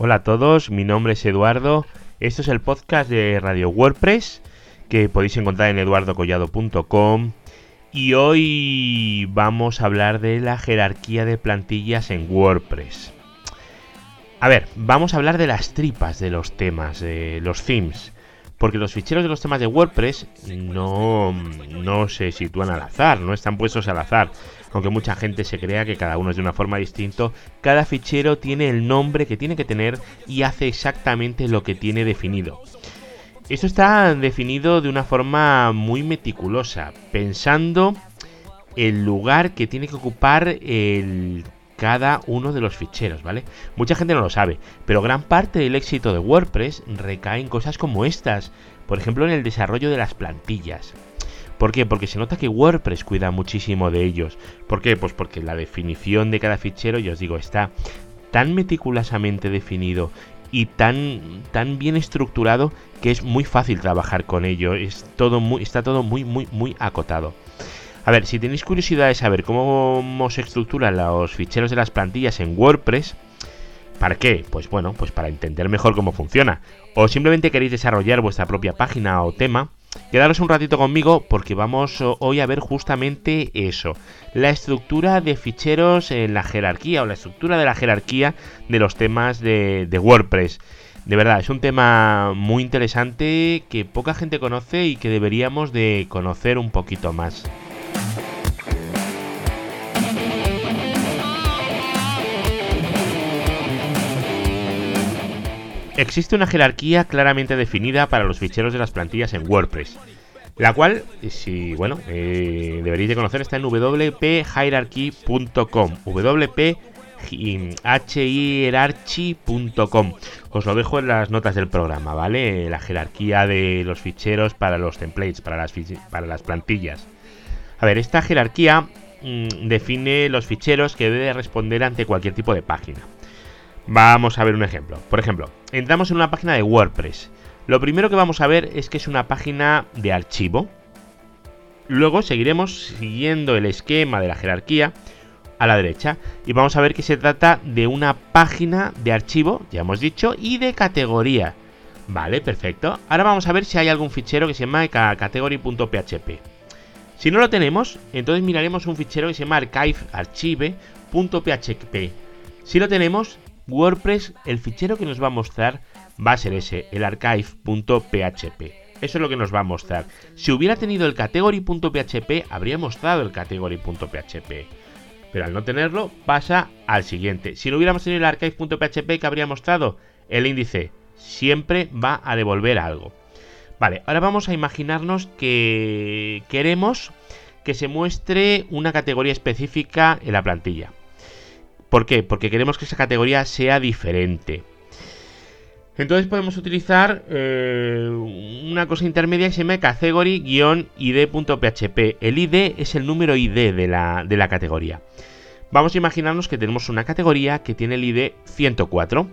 Hola a todos, mi nombre es Eduardo. Esto es el podcast de Radio WordPress que podéis encontrar en eduardocollado.com y hoy vamos a hablar de la jerarquía de plantillas en WordPress. A ver, vamos a hablar de las tripas de los temas, de los themes. Porque los ficheros de los temas de WordPress no, no se sitúan al azar, no están puestos al azar. Aunque mucha gente se crea que cada uno es de una forma distinta, cada fichero tiene el nombre que tiene que tener y hace exactamente lo que tiene definido. Esto está definido de una forma muy meticulosa, pensando el lugar que tiene que ocupar el cada uno de los ficheros, ¿vale? Mucha gente no lo sabe, pero gran parte del éxito de WordPress recae en cosas como estas, por ejemplo en el desarrollo de las plantillas. ¿Por qué? Porque se nota que WordPress cuida muchísimo de ellos. ¿Por qué? Pues porque la definición de cada fichero, ya os digo, está tan meticulosamente definido y tan, tan bien estructurado que es muy fácil trabajar con ello. Es todo muy, está todo muy, muy, muy acotado. A ver, si tenéis curiosidad de saber cómo se estructuran los ficheros de las plantillas en WordPress, ¿para qué? Pues bueno, pues para entender mejor cómo funciona. O simplemente queréis desarrollar vuestra propia página o tema, quedaros un ratito conmigo porque vamos hoy a ver justamente eso, la estructura de ficheros en la jerarquía o la estructura de la jerarquía de los temas de, de WordPress. De verdad, es un tema muy interesante que poca gente conoce y que deberíamos de conocer un poquito más. Existe una jerarquía claramente definida para los ficheros de las plantillas en WordPress, la cual, si bueno, eh, deberéis de conocer, está en wphierarchy.com, wphierarchy.com. Os lo dejo en las notas del programa, ¿vale? La jerarquía de los ficheros para los templates, para las, plantillas. A ver, esta jerarquía mm, define los ficheros que debe responder ante cualquier tipo de página. Vamos a ver un ejemplo. Por ejemplo, entramos en una página de WordPress. Lo primero que vamos a ver es que es una página de archivo. Luego seguiremos siguiendo el esquema de la jerarquía a la derecha y vamos a ver que se trata de una página de archivo, ya hemos dicho, y de categoría. Vale, perfecto. Ahora vamos a ver si hay algún fichero que se llama category.php. Si no lo tenemos, entonces miraremos un fichero que se llama archive.php. Si lo tenemos, WordPress, el fichero que nos va a mostrar va a ser ese, el archive.php. Eso es lo que nos va a mostrar. Si hubiera tenido el category.php, habría mostrado el category.php. Pero al no tenerlo, pasa al siguiente. Si no hubiéramos tenido el archive.php, ¿qué habría mostrado? El índice. Siempre va a devolver algo. Vale, ahora vamos a imaginarnos que queremos que se muestre una categoría específica en la plantilla. ¿Por qué? Porque queremos que esa categoría sea diferente. Entonces podemos utilizar eh, una cosa intermedia que se llama category-id.php. El id es el número id de la, de la categoría. Vamos a imaginarnos que tenemos una categoría que tiene el id 104.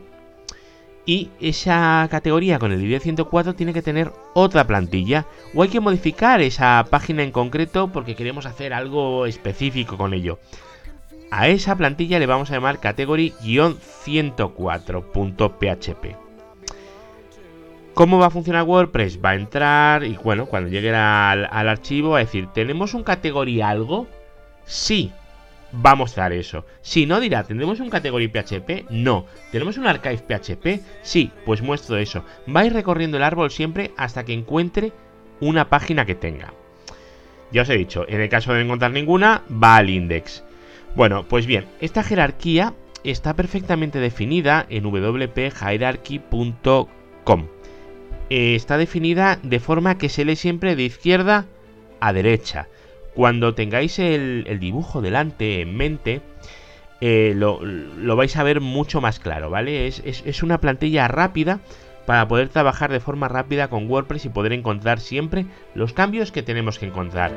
Y esa categoría con el ID 104 tiene que tener otra plantilla. O hay que modificar esa página en concreto porque queremos hacer algo específico con ello. A esa plantilla le vamos a llamar category-104.php. ¿Cómo va a funcionar WordPress? Va a entrar y bueno, cuando llegue al, archivo va a decir, ¿tenemos un category algo? Sí, va a mostrar eso. Si no dirá, ¿tendremos un category PHP? No. ¿Tenemos un archive PHP? Sí, pues muestro eso. Va recorriendo el árbol siempre hasta que encuentre una página que tenga. Ya os he dicho, en el caso de no encontrar ninguna, va al index. Bueno, pues bien, esta jerarquía está perfectamente definida en wphierarchy.com. Eh, está definida de forma que se lee siempre de izquierda a derecha. Cuando tengáis el, dibujo delante, en mente, eh, lo, vais a ver mucho más claro, ¿vale? es una plantilla rápida para poder trabajar de forma rápida con WordPress y poder encontrar siempre los cambios que tenemos que encontrar.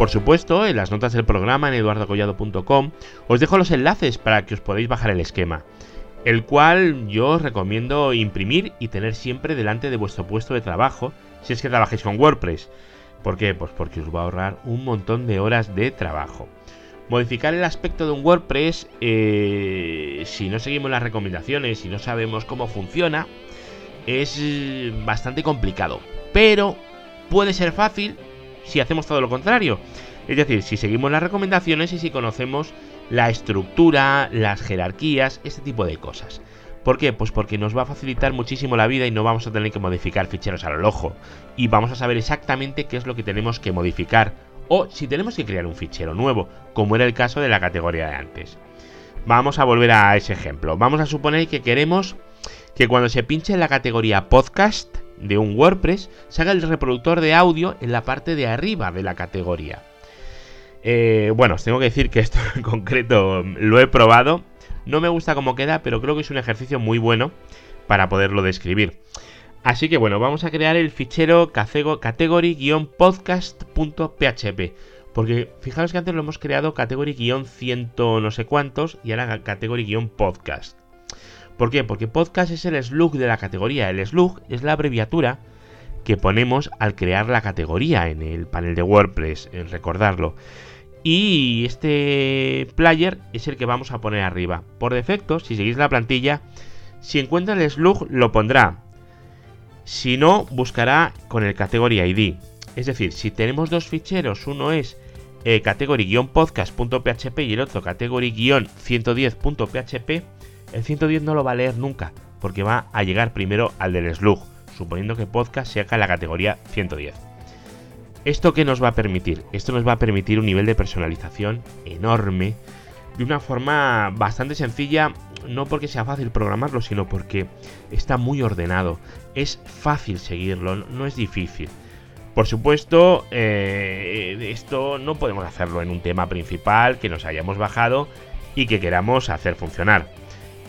Por supuesto, en las notas del programa en eduardocollado.com os dejo los enlaces para que os podáis bajar el esquema, el cual yo os recomiendo imprimir y tener siempre delante de vuestro puesto de trabajo si es que trabajáis con WordPress. ¿Por qué? Pues porque os va a ahorrar un montón de horas de trabajo. Modificar el aspecto de un WordPress, eh, si no seguimos las recomendaciones, si no sabemos cómo funciona, es bastante complicado. Pero puede ser fácil si hacemos todo lo contrario. Es decir, si seguimos las recomendaciones y si conocemos la estructura, las jerarquías, este tipo de cosas. ¿Por qué? Pues porque nos va a facilitar muchísimo la vida y no vamos a tener que modificar ficheros al ojo. Y vamos a saber exactamente qué es lo que tenemos que modificar. O si tenemos que crear un fichero nuevo, como era el caso de la categoría de antes. Vamos a volver a ese ejemplo. Vamos a suponer que queremos que cuando se pinche en la categoría podcast de un WordPress, salga el reproductor de audio en la parte de arriba de la categoría. Eh, bueno, os tengo que decir que esto en concreto lo he probado no me gusta cómo queda, pero creo que es un ejercicio muy bueno para poderlo describir. Así que bueno, vamos a crear el fichero category-podcast.php. Porque fijaros que antes lo hemos creado category-ciento no sé cuántos y ahora category-podcast. ¿Por qué? Porque podcast es el slug de la categoría. El slug es la abreviatura que ponemos al crear la categoría en el panel de WordPress, en recordarlo. Y este player es el que vamos a poner arriba. Por defecto, si seguís la plantilla, si encuentra el slug lo pondrá. Si no, buscará con el category ID. Es decir, si tenemos dos ficheros, uno es eh, category-podcast.php y el otro category-110.php, el 110 no lo va a leer nunca, porque va a llegar primero al del slug, suponiendo que podcast sea la categoría 110. ¿Esto qué nos va a permitir? Esto nos va a permitir un nivel de personalización enorme, de una forma bastante sencilla, no porque sea fácil programarlo, sino porque está muy ordenado. Es fácil seguirlo, no es difícil. Por supuesto, eh, esto no podemos hacerlo en un tema principal que nos hayamos bajado y que queramos hacer funcionar.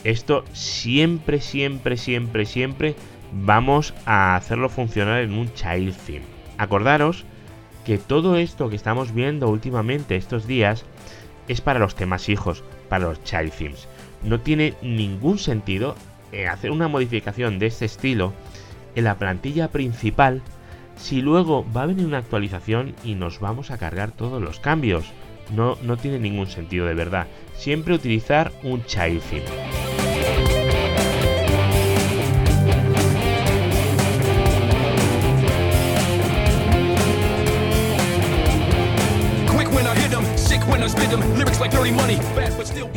Esto siempre, siempre, siempre, siempre vamos a hacerlo funcionar en un child theme. Acordaros que todo esto que estamos viendo últimamente estos días es para los temas hijos, para los child themes. No tiene ningún sentido eh, hacer una modificación de este estilo en la plantilla principal si luego va a venir una actualización y nos vamos a cargar todos los cambios. No, no tiene ningún sentido de verdad. Siempre utilizar un child theme.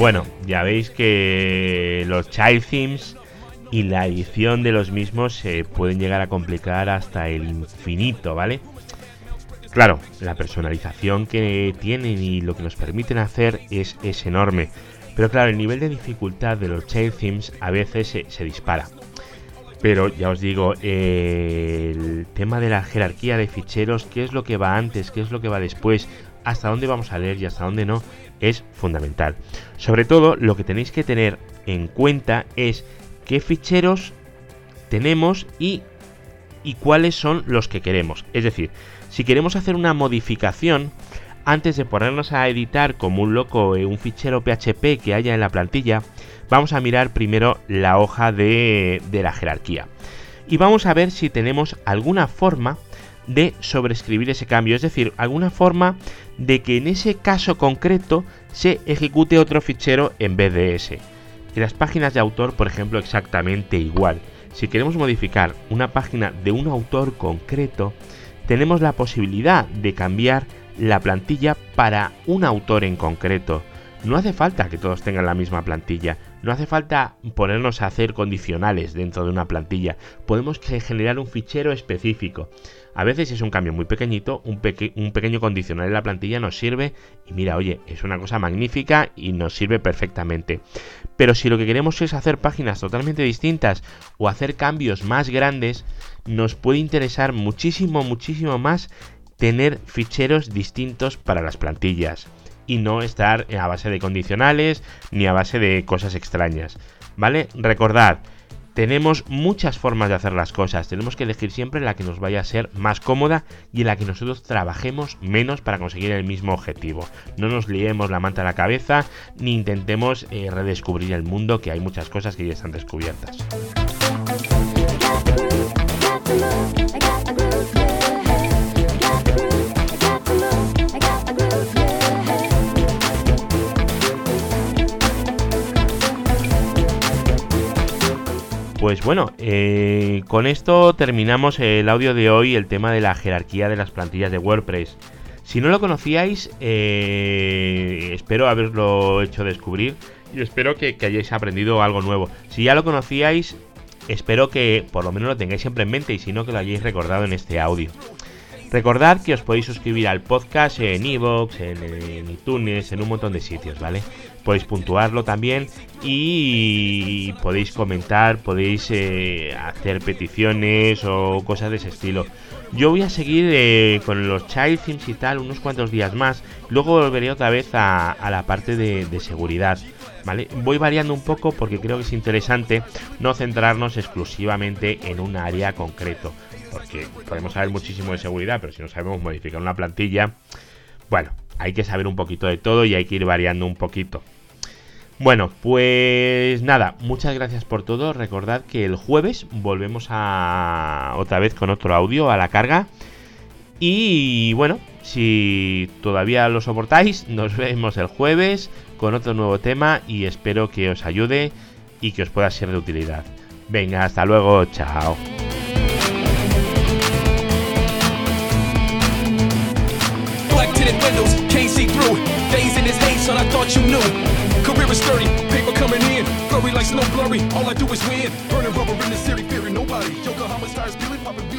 Bueno, ya veis que los child themes y la edición de los mismos se pueden llegar a complicar hasta el infinito, ¿vale? Claro, la personalización que tienen y lo que nos permiten hacer es, enorme. Pero claro, el nivel de dificultad de los child themes a veces se, se dispara. Pero ya os digo, el tema de la jerarquía de ficheros, qué es lo que va antes, qué es lo que va después, hasta dónde vamos a leer y hasta dónde no, es fundamental. Sobre todo, lo que tenéis que tener en cuenta es qué ficheros tenemos y, y cuáles son los que queremos. Es decir, si queremos hacer una modificación, antes de ponernos a editar como un loco un fichero PHP que haya en la plantilla, vamos a mirar primero la hoja de, de la jerarquía. Y vamos a ver si tenemos alguna forma de sobreescribir ese cambio, es decir, alguna forma de que en ese caso concreto se ejecute otro fichero en vez de ese. En las páginas de autor, por ejemplo, exactamente igual. Si queremos modificar una página de un autor concreto, tenemos la posibilidad de cambiar la plantilla para un autor en concreto. No hace falta que todos tengan la misma plantilla, no hace falta ponernos a hacer condicionales dentro de una plantilla, podemos generar un fichero específico. A veces es un cambio muy pequeñito, un, pequeño condicional en la plantilla nos sirve y mira, oye, es una cosa magnífica y nos sirve perfectamente. Pero si lo que queremos es hacer páginas totalmente distintas o hacer cambios más grandes, nos puede interesar muchísimo, muchísimo más tener ficheros distintos para las plantillas y no estar a base de condicionales ni a base de cosas extrañas. ¿Vale? Recordad, tenemos muchas formas de hacer las cosas, tenemos que elegir siempre la que nos vaya a ser más cómoda y en la que nosotros trabajemos menos para conseguir el mismo objetivo. No nos liemos la manta a la cabeza ni intentemos eh, redescubrir el mundo, que hay muchas cosas que ya están descubiertas. Pues bueno, eh, con esto terminamos el audio de hoy, el tema de la jerarquía de las plantillas de WordPress. Si no lo conocíais, eh, espero haberlo hecho descubrir y espero que, hayáis aprendido algo nuevo. Si ya lo conocíais, espero que por lo menos lo tengáis siempre en mente y si no que lo hayáis recordado en este audio. Recordad que os podéis suscribir al podcast en iVoox, en, iTunes, en un montón de sitios, ¿vale? Podéis puntuarlo también y podéis comentar, podéis eh, hacer peticiones o cosas de ese estilo. Yo voy a seguir eh, con los child themes y tal unos cuantos días más. Luego volveré otra vez a, la parte de, seguridad. ¿Vale? Voy variando un poco porque creo que es interesante no centrarnos exclusivamente en un área concreto porque podemos saber muchísimo de seguridad, pero si no sabemos modificar una plantilla, bueno, hay que saber un poquito de todo y hay que ir variando un poquito. Bueno, pues nada, muchas gracias por todo. Recordad que el jueves volvemos a otra vez con otro audio a la carga. Y bueno, si todavía lo soportáis, nos vemos el jueves con otro nuevo tema y espero que os ayude y que os pueda ser de utilidad. Venga, hasta luego, chao. Career is sturdy, paper coming in, blurry like snow blurry. All I do is win. Burning rubber in the city, fearing nobody. Yokohama's tires, Billy popping.